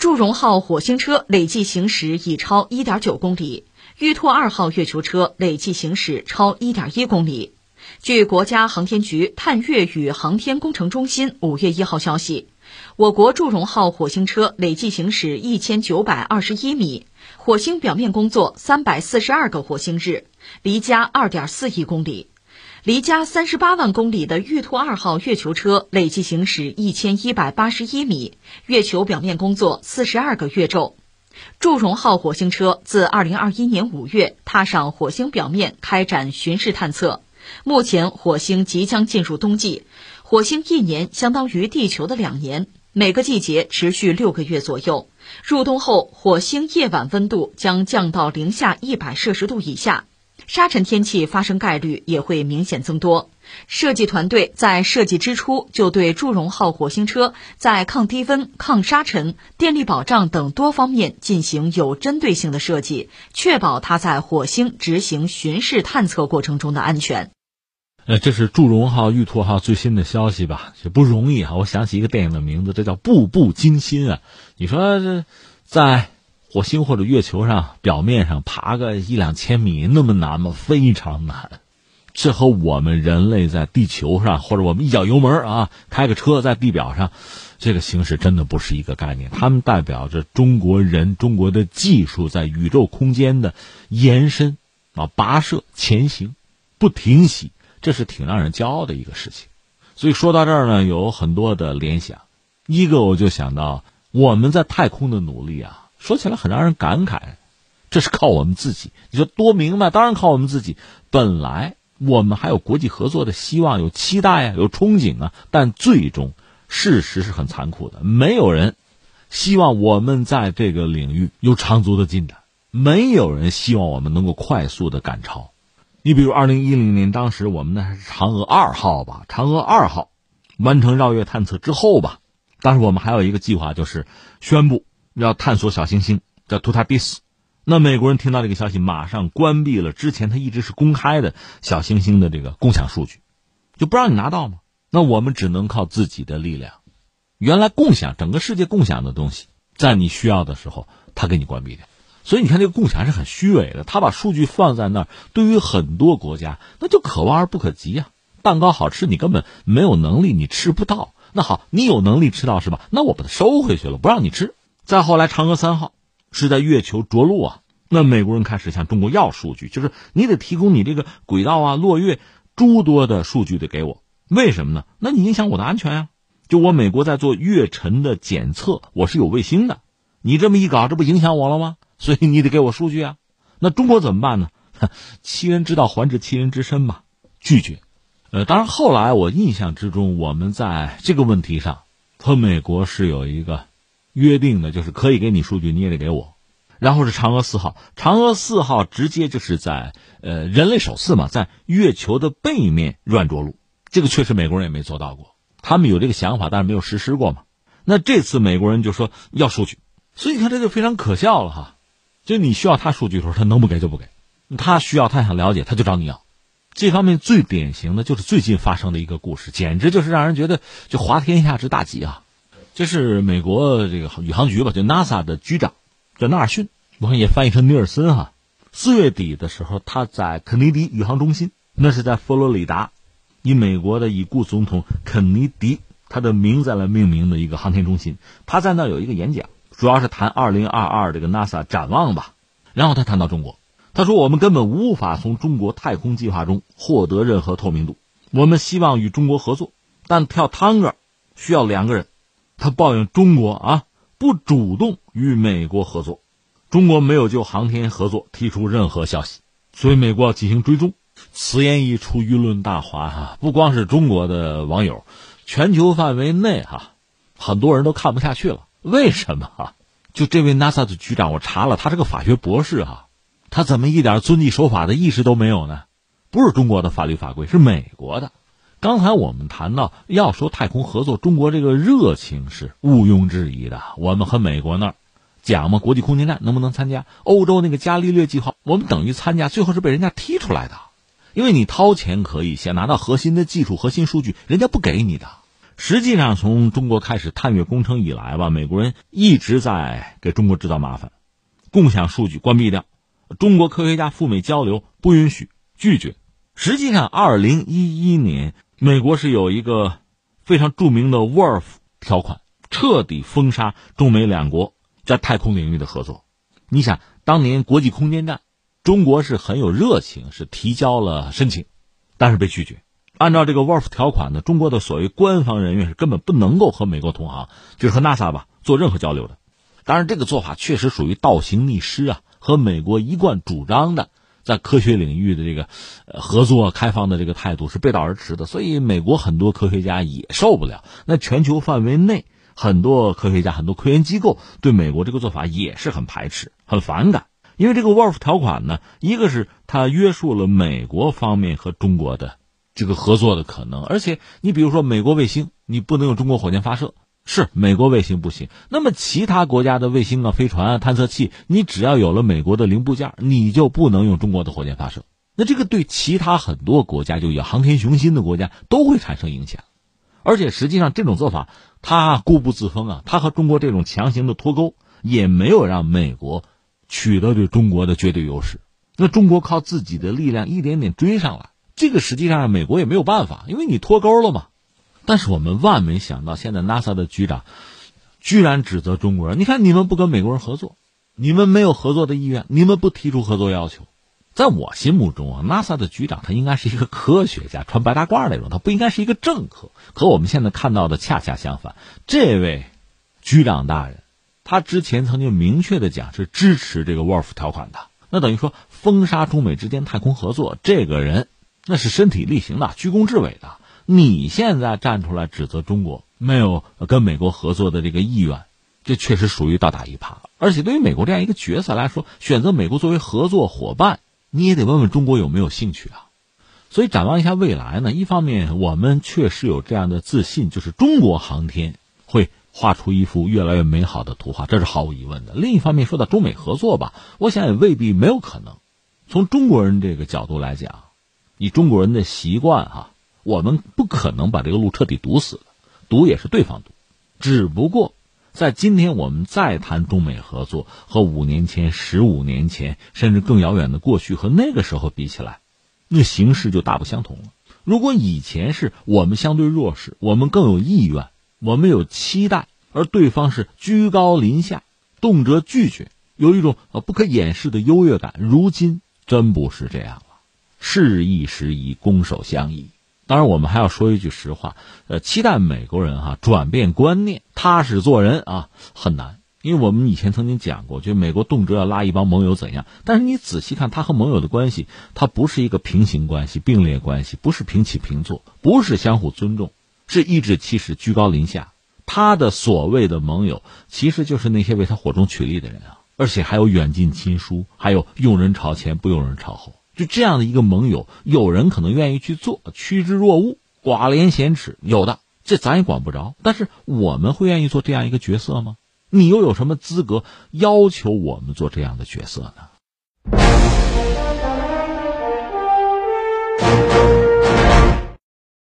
祝融号火星车累计行驶已超1.9公里，玉兔二号月球车累计行驶超1.1公里。据国家航天局探月与航天工程中心五月一号消息，我国祝融号火星车累计行驶一千九百二十一米，火星表面工作三百四十二个火星日，离家二点四亿公里。离家三十八万公里的玉兔二号月球车累计行驶一千一百八十一米，月球表面工作四十二个月昼。祝融号火星车自二零二一年五月踏上火星表面开展巡视探测。目前，火星即将进入冬季，火星一年相当于地球的两年，每个季节持续六个月左右。入冬后，火星夜晚温度将降到零下一百摄氏度以下。沙尘天气发生概率也会明显增多。设计团队在设计之初就对祝融号火星车在抗低温、抗沙尘、电力保障等多方面进行有针对性的设计，确保它在火星执行巡视探测过程中的安全。呃，这是祝融号、玉兔号最新的消息吧？也不容易啊！我想起一个电影的名字，这叫《步步惊心》啊！你说这在。火星或者月球上表面上爬个一两千米那么难吗？非常难。这和我们人类在地球上或者我们一脚油门啊开个车在地表上，这个形式真的不是一个概念。他们代表着中国人中国的技术在宇宙空间的延伸啊跋涉前行不停息，这是挺让人骄傲的一个事情。所以说到这儿呢，有很多的联想。一个我就想到我们在太空的努力啊。说起来很让人感慨，这是靠我们自己。你说多明白？当然靠我们自己。本来我们还有国际合作的希望，有期待啊，有憧憬啊。但最终，事实是很残酷的。没有人希望我们在这个领域有长足的进展，没有人希望我们能够快速的赶超。你比如二零一零年，当时我们那是嫦娥二号吧？嫦娥二号完成绕月探测之后吧，当时我们还有一个计划，就是宣布。要探索小行星叫图塔蒂斯，那美国人听到这个消息，马上关闭了之前他一直是公开的小行星的这个共享数据，就不让你拿到吗？那我们只能靠自己的力量。原来共享整个世界共享的东西，在你需要的时候，他给你关闭掉。所以你看，这个共享是很虚伪的。他把数据放在那儿，对于很多国家，那就可望而不可及啊。蛋糕好吃，你根本没有能力，你吃不到。那好，你有能力吃到是吧？那我把它收回去了，不让你吃。再后来，嫦娥三号是在月球着陆啊。那美国人开始向中国要数据，就是你得提供你这个轨道啊、落月诸多的数据得给我。为什么呢？那你影响我的安全呀。就我美国在做月尘的检测，我是有卫星的。你这么一搞，这不影响我了吗？所以你得给我数据啊。那中国怎么办呢？欺人之道还治其人之身嘛，拒绝。呃，当然后来我印象之中，我们在这个问题上和美国是有一个。约定的就是可以给你数据，你也得给我。然后是嫦娥四号，嫦娥四号直接就是在呃人类首次嘛，在月球的背面软着陆，这个确实美国人也没做到过。他们有这个想法，但是没有实施过嘛。那这次美国人就说要数据，所以你看这就非常可笑了哈。就你需要他数据的时候，他能不给就不给；他需要他想了解，他就找你要。这方面最典型的就是最近发生的一个故事，简直就是让人觉得就滑天下之大稽啊。这是美国这个宇航局吧，就 NASA 的局长叫纳尔逊，我看也翻译成尼尔森哈。四月底的时候，他在肯尼迪宇航中心，那是在佛罗里达，以美国的已故总统肯尼迪他的名字来命名的一个航天中心。他在那有一个演讲，主要是谈二零二二这个 NASA 展望吧。然后他谈到中国，他说我们根本无法从中国太空计划中获得任何透明度。我们希望与中国合作，但跳 Tango 需要两个人。他抱怨中国啊不主动与美国合作，中国没有就航天合作提出任何消息，所以美国要进行追踪。此言一出，舆论大哗哈，不光是中国的网友，全球范围内哈，很多人都看不下去了。为什么哈？就这位 NASA 的局长，我查了，他是个法学博士哈，他怎么一点遵纪守法的意识都没有呢？不是中国的法律法规，是美国的。刚才我们谈到要说太空合作，中国这个热情是毋庸置疑的。我们和美国那儿讲嘛，国际空间站能不能参加？欧洲那个伽利略计划，我们等于参加，最后是被人家踢出来的。因为你掏钱可以，想拿到核心的技术、核心数据，人家不给你的。实际上，从中国开始探月工程以来吧，美国人一直在给中国制造麻烦，共享数据关闭掉，中国科学家赴美交流不允许，拒绝。实际上，二零一一年，美国是有一个非常著名的 WRF 条款，彻底封杀中美两国在太空领域的合作。你想，当年国际空间站，中国是很有热情，是提交了申请，但是被拒绝。按照这个 WRF 条款呢，中国的所谓官方人员是根本不能够和美国同行，就是和 NASA 吧做任何交流的。当然，这个做法确实属于倒行逆施啊，和美国一贯主张的在科学领域的这个合作开放的这个态度是背道而驰的。所以，美国很多科学家也受不了。那全球范围内很多科学家、很多科研机构对美国这个做法也是很排斥、很反感，因为这个 WRF 条款呢，一个是它约束了美国方面和中国的。这个合作的可能，而且你比如说美国卫星，你不能用中国火箭发射，是美国卫星不行。那么其他国家的卫星啊、飞船啊、探测器，你只要有了美国的零部件，你就不能用中国的火箭发射。那这个对其他很多国家，就有航天雄心的国家都会产生影响。而且实际上这种做法，它固步自封啊，它和中国这种强行的脱钩，也没有让美国取得对中国的绝对优势。那中国靠自己的力量一点点追上来。这个实际上美国也没有办法，因为你脱钩了嘛。但是我们万没想到，现在 NASA 的局长居然指责中国人：“你看，你们不跟美国人合作，你们没有合作的意愿，你们不提出合作要求。”在我心目中啊，NASA 的局长他应该是一个科学家，穿白大褂那种，他不应该是一个政客。可我们现在看到的恰恰相反，这位局长大人，他之前曾经明确的讲是支持这个 WRF 条款的，那等于说封杀中美之间太空合作，这个人。那是身体力行的，居功至伟的。你现在站出来指责中国没有跟美国合作的这个意愿，这确实属于倒打一耙。而且对于美国这样一个角色来说，选择美国作为合作伙伴，你也得问问中国有没有兴趣啊。所以展望一下未来呢，一方面我们确实有这样的自信，就是中国航天会画出一幅越来越美好的图画，这是毫无疑问的。另一方面，说到中美合作吧，我想也未必没有可能。从中国人这个角度来讲。以中国人的习惯哈，我们不可能把这个路彻底堵死，堵也是对方堵。只不过，在今天我们再谈中美合作，和五年前、十五年前，甚至更遥远的过去和那个时候比起来，那形势就大不相同了。如果以前是我们相对弱势，我们更有意愿，我们有期待，而对方是居高临下，动辄拒绝，有一种呃不可掩饰的优越感。如今真不是这样。事易时移，攻守相宜。当然，我们还要说一句实话，呃，期待美国人哈转变观念，踏实做人啊，很难。因为我们以前曾经讲过，就美国动辄要拉一帮盟友怎样，但是你仔细看他和盟友的关系，他不是一个平行关系、并列关系，不是平起平坐，不是相互尊重，是颐指气使、居高临下。他的所谓的盟友，其实就是那些为他火中取栗的人啊，而且还有远近亲疏，还有用人朝前，不用人朝后。就这样的一个盟友，有人可能愿意去做，趋之若鹜，寡廉鲜耻，有的这咱也管不着。但是我们会愿意做这样一个角色吗？你又有什么资格要求我们做这样的角色呢？